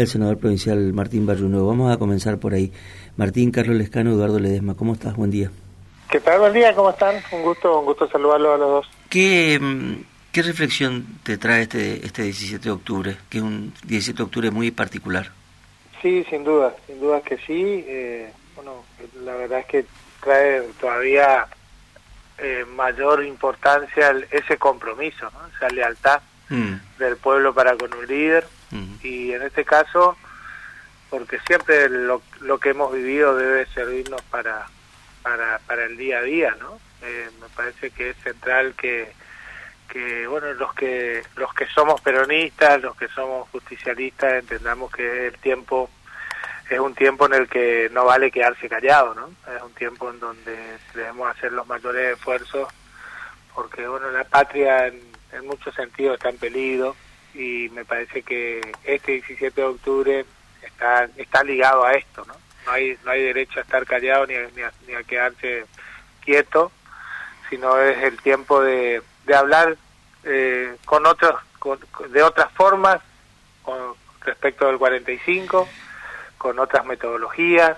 El senador provincial Martín Bayuno. Vamos a comenzar por ahí. Martín, Carlos Lescano, Eduardo Ledesma, ¿cómo estás? Buen día. ¿Qué tal? Buen día, ¿cómo están? Un gusto, un gusto saludarlos a los dos. ¿Qué, mm, qué reflexión te trae este, este 17 de octubre, que es un 17 de octubre muy particular? Sí, sin duda, sin duda que sí. Eh, bueno, la verdad es que trae todavía eh, mayor importancia ese compromiso, esa lealtad mm. del pueblo para con un líder y en este caso, porque siempre lo, lo que hemos vivido debe servirnos para, para, para el día a día, ¿no? Eh, me parece que es central que, que bueno los que los que somos peronistas los que somos justicialistas entendamos que el tiempo es un tiempo en el que no vale quedarse callado no es un tiempo en donde debemos hacer los mayores esfuerzos porque bueno la patria en, en muchos sentidos está en peligro y me parece que este 17 de octubre está está ligado a esto, ¿no? No hay no hay derecho a estar callado ni a, ni a, quedarse quieto, sino es el tiempo de, de hablar eh, con otros de otras formas con respecto del 45, con otras metodologías,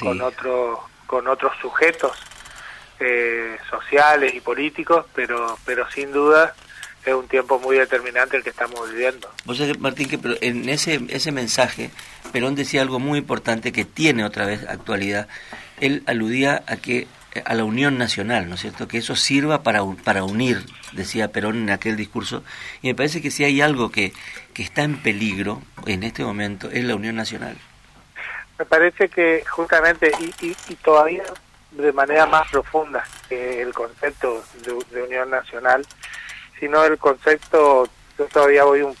con otros con otros sujetos eh, sociales y políticos, pero pero sin duda es un tiempo muy determinante el que estamos viviendo. Vos sabés, Martín, que en ese, ese mensaje, Perón decía algo muy importante que tiene otra vez actualidad. Él aludía a que a la unión nacional, ¿no es cierto? Que eso sirva para, para unir, decía Perón en aquel discurso. Y me parece que si hay algo que, que está en peligro en este momento es la unión nacional. Me parece que justamente, y, y, y todavía de manera más profunda que el concepto de, de unión nacional, sino el concepto, yo todavía voy un,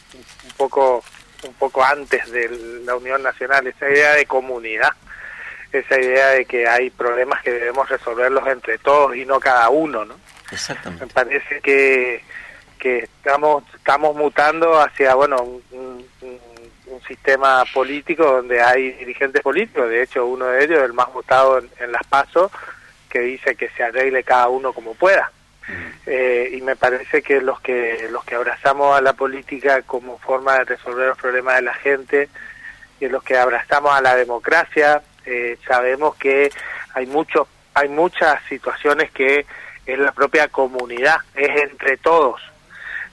poco un poco antes de la Unión Nacional, esa idea de comunidad, esa idea de que hay problemas que debemos resolverlos entre todos y no cada uno, ¿no? Exactamente. Me parece que, que estamos estamos mutando hacia, bueno, un, sistema político donde hay dirigentes políticos, de hecho uno de ellos, el más votado en, en las PASO, que dice que se arregle cada uno como pueda. Eh, y me parece que los que los que abrazamos a la política como forma de resolver los problemas de la gente y los que abrazamos a la democracia eh, sabemos que hay muchos hay muchas situaciones que es la propia comunidad es entre todos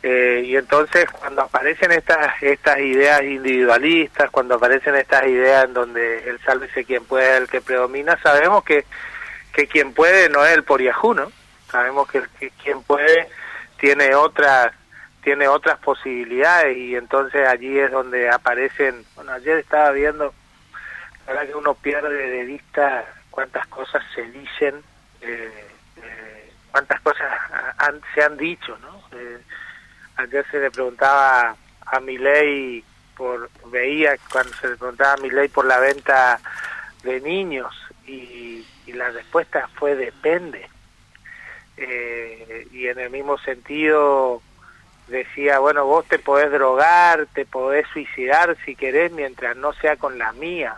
eh, y entonces cuando aparecen estas estas ideas individualistas cuando aparecen estas ideas en donde el sálvese quien puede el que predomina sabemos que que quien puede no es el por Yahoo, ¿no? Sabemos que, quien puede tiene otras tiene otras posibilidades y entonces allí es donde aparecen. Bueno ayer estaba viendo la verdad que uno pierde de vista cuántas cosas se dicen eh, eh, cuántas cosas se han dicho no eh, ayer se le preguntaba a Milei por veía cuando se le preguntaba a Milei por la venta de niños y, y la respuesta fue depende y en el mismo sentido decía, bueno, vos te podés drogar, te podés suicidar si querés, mientras no sea con la mía,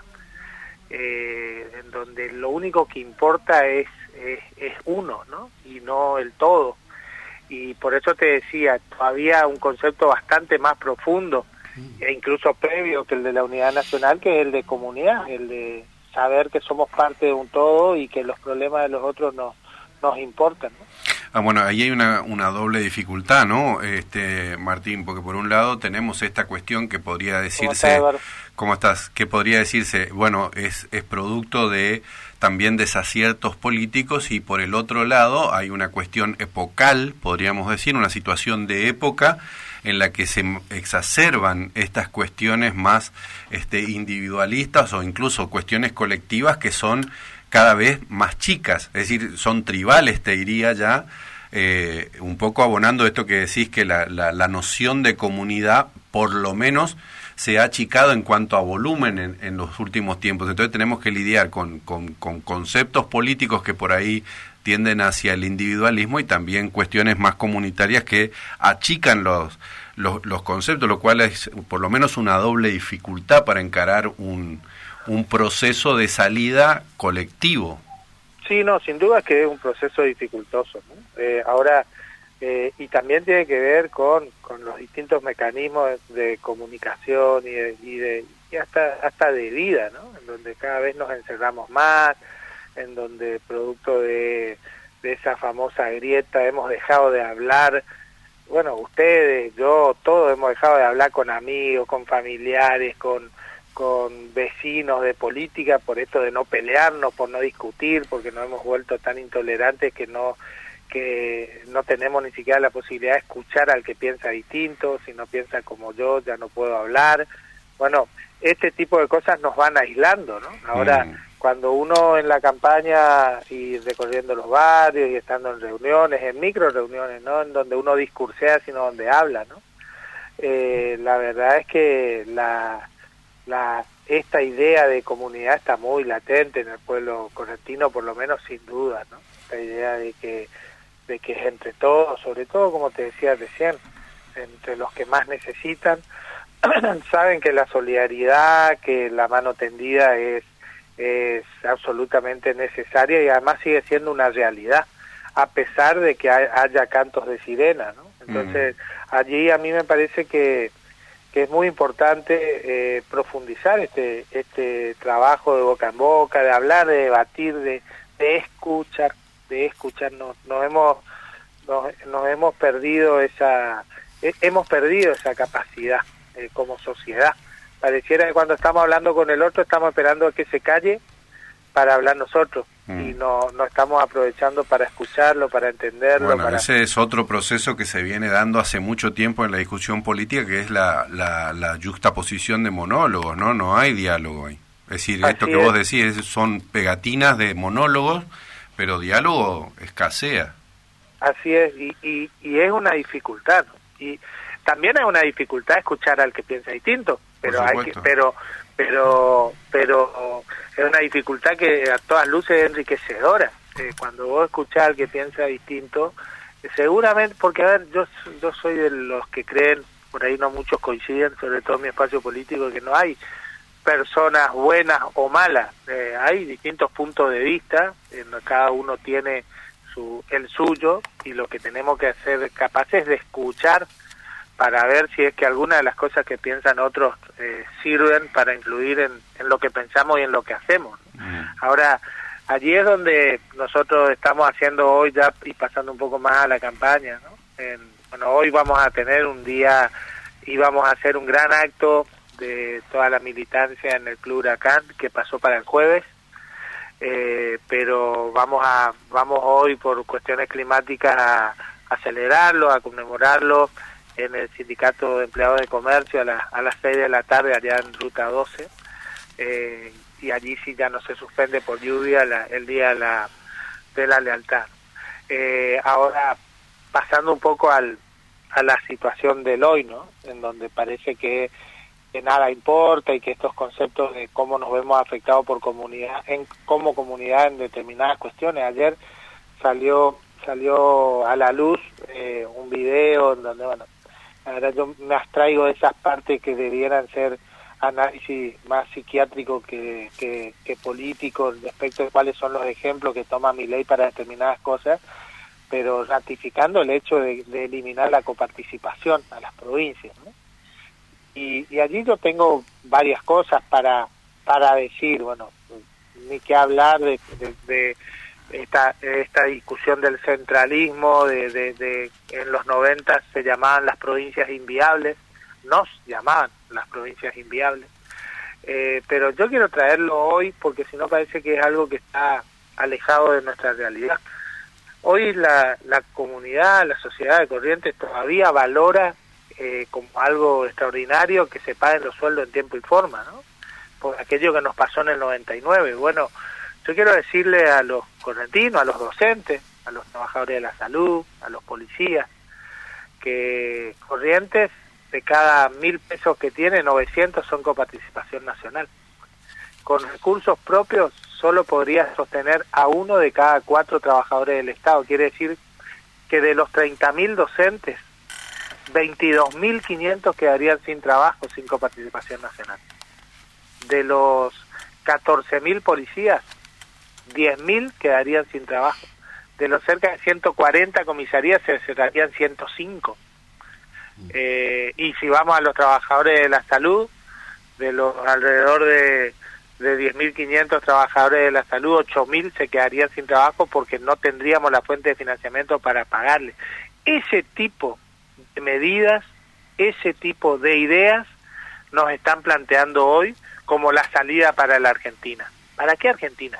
eh, en donde lo único que importa es, es, uno, ¿no? Y no el todo. Y por eso te decía, todavía un concepto bastante más profundo, e incluso previo que el de la unidad nacional, que es el de comunidad, el de saber que somos parte de un todo y que los problemas de los otros nos, nos importan. ¿no? Ah, bueno, ahí hay una, una doble dificultad, ¿no, este, Martín? Porque por un lado tenemos esta cuestión que podría decirse... ¿Cómo estás? Que podría decirse, bueno, es, es producto de también desaciertos políticos y por el otro lado hay una cuestión epocal, podríamos decir, una situación de época en la que se exacerban estas cuestiones más este, individualistas o incluso cuestiones colectivas que son cada vez más chicas, es decir, son tribales, te diría ya, eh, un poco abonando esto que decís que la, la, noción de comunidad, por lo menos, se ha achicado en cuanto a volumen en, en los últimos tiempos. Entonces tenemos que lidiar con, con, con, conceptos políticos que por ahí tienden hacia el individualismo y también cuestiones más comunitarias que achican los, los, los conceptos, lo cual es por lo menos una doble dificultad para encarar un, un proceso de salida colectivo. Sí, no, sin duda que es un proceso dificultoso. Eh, ahora, eh, y también tiene que ver con, con los distintos mecanismos de, comunicación y de, y hasta, hasta de vida, ¿no? En donde cada vez nos encerramos más, en donde producto de, de esa famosa grieta hemos dejado de hablar, bueno, ustedes, yo, todos hemos dejado de hablar con amigos, con familiares, con, con vecinos de política por esto de no pelearnos, por no discutir, porque nos hemos vuelto tan intolerantes que no que no tenemos ni siquiera la posibilidad de escuchar al que piensa distinto, si no piensa como yo ya no puedo hablar. Bueno, este tipo de cosas nos van aislando, ¿no? Ahora, mm. cuando uno en la campaña y recorriendo los barrios y estando en reuniones, en micro reuniones, ¿no? En donde uno discursea, sino donde habla, ¿no? Eh, la verdad es que la, la, esta idea de comunidad está muy latente en el pueblo correntino, por lo menos sin duda, ¿no? La idea de que, de que es entre todos, sobre todo, como te decía recién, entre los que más necesitan, saben que la solidaridad, que la mano tendida es, es absolutamente necesaria y además sigue siendo una realidad, a pesar de que haya cantos de sirena, ¿no? Entonces, mm. allí a mí me parece que, que es muy importante eh, profundizar este, este trabajo de boca en boca, de hablar, de debatir, de, escuchar, de escuchar, nos, hemos nos, hemos perdido esa hemos perdido esa capacidad eh, como sociedad. Pareciera que cuando estamos hablando con el otro estamos esperando a que se calle para hablar nosotros y mm. no, no estamos aprovechando para escucharlo, para entenderlo. Bueno, ese es otro proceso que se viene dando hace mucho tiempo en la discusión política, que es la, la, la juxtaposición de monólogos, ¿no? No hay diálogo ahí. Es decir, esto que vos decís son pegatinas de monólogos, pero diálogo escasea. Así es, y, y, y es una dificultad. Y también es una dificultad escuchar al que piensa distinto, pero hay que, pero pero pero es una dificultad que a todas luces es enriquecedora. Eh, cuando vos escuchás al que piensa distinto, seguramente, porque a ver, yo, yo soy de los que creen, por ahí no muchos coinciden, sobre todo en mi espacio político, que no hay personas buenas o malas, eh, hay distintos puntos de vista, cada uno tiene su, el suyo y lo que tenemos que hacer capaces de escuchar para ver si es que alguna de las cosas que piensan otros eh, sirven para influir en, lo que pensamos y en lo que hacemos. Mm. Ahora, allí es donde nosotros estamos haciendo hoy ya y pasando un poco más a la campaña. ¿no? bueno, hoy vamos a tener un día y vamos a hacer un gran acto de toda la militancia en el Club Huracán que pasó para el jueves. Eh, pero vamos a vamos hoy por cuestiones climáticas a, a celebrarlo, a conmemorarlo en el Sindicato de Empleados de Comercio a, a las 6 de la tarde allá en Ruta 12 eh, y allí sí ya no se suspende por lluvia el día de la, de la lealtad. Eh, ahora, pasando un poco al, a la situación del hoy, ¿no? En donde parece que, que, nada importa y que estos conceptos de cómo nos vemos afectados por comunidad, en, como comunidad en determinadas cuestiones. Ayer salió salió a la luz eh, un video en donde, bueno, Ahora yo me abstraigo de esas partes que debieran ser análisis más psiquiátrico que, que, político respecto de cuáles son los ejemplos que toma mi ley para determinadas cosas, pero ratificando el hecho de, eliminar la coparticipación a las provincias. Y, y, allí yo tengo varias cosas para, para decir, bueno, ni que hablar de, de esta, esta discusión del centralismo, de, de, en los 90 se llamaban las provincias inviables, nos llamaban las provincias inviables, eh, pero yo quiero traerlo hoy porque si no parece que es algo que está alejado de nuestra realidad. Hoy la, la comunidad, la sociedad de Corrientes todavía valora eh, como algo extraordinario que se paguen los sueldos en tiempo y forma, ¿no? Por aquello que nos pasó en el 99. Bueno, yo quiero decirle a los correntinos, a los docentes, a los trabajadores de la salud, a los policías, que Corrientes, de cada mil pesos que tiene, 900 son coparticipación nacional. Con recursos propios solo podría sostener a uno de cada cuatro trabajadores del Estado. Quiere decir que de los 30.000 docentes, 22.500 quedarían sin trabajo, sin coparticipación nacional. De los 14.000 policías, 10.000 quedarían sin trabajo. De los cerca de 140 comisarías se cerrarían 105. Mm. Eh, y si vamos a los trabajadores de la salud, de los alrededor de, de 10.500 trabajadores de la salud, 8.000 se quedarían sin trabajo porque no tendríamos la fuente de financiamiento para pagarle. Ese tipo de medidas, ese tipo de ideas nos están planteando hoy como la salida para la Argentina. ¿Para qué Argentina?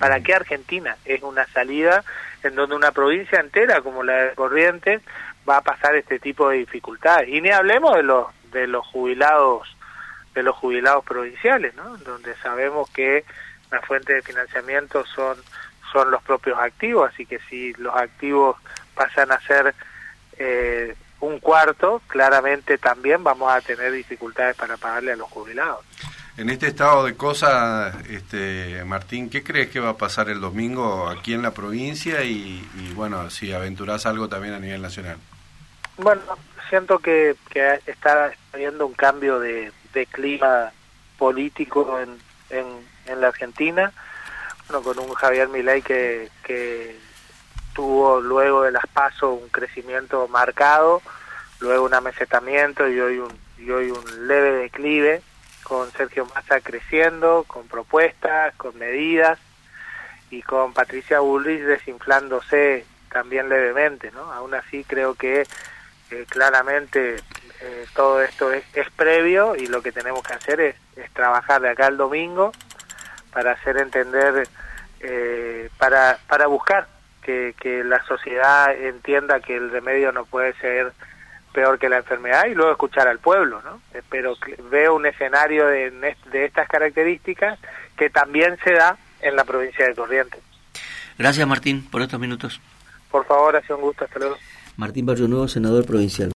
¿Para qué Argentina? Es una salida en donde una provincia entera como la de Corrientes va a pasar este tipo de dificultades. Y ni hablemos de los de los jubilados de los jubilados provinciales, ¿no? Donde sabemos que la fuente de financiamiento son son los propios activos, así que si los activos pasan a ser eh, un cuarto, claramente también vamos a tener dificultades para pagarle a los jubilados. En este estado de cosas, este, Martín, ¿qué crees que va a pasar el domingo aquí en la provincia y, bueno, si aventurás algo también a nivel nacional? Bueno, siento que, está habiendo un cambio de, clima político en, en, la Argentina, bueno, con un Javier Milei que, que tuvo luego de las pasos un crecimiento marcado, luego un amesetamiento y hoy un, y hoy un leve declive con Sergio Massa creciendo, con propuestas, con medidas y con Patricia Bullrich desinflándose también levemente, ¿no? Aún así creo que eh, claramente eh, todo esto es, previo y lo que tenemos que hacer es, trabajar de acá al domingo para hacer entender, eh, para, para buscar que, que la sociedad entienda que el remedio no puede ser peor que la enfermedad y luego escuchar al pueblo, ¿no? Pero veo un escenario de, de estas características que también se da en la provincia de Corrientes. Gracias Martín por estos minutos. Por favor, ha sido un gusto, hasta luego. Martín Barrio Nuevo, senador provincial.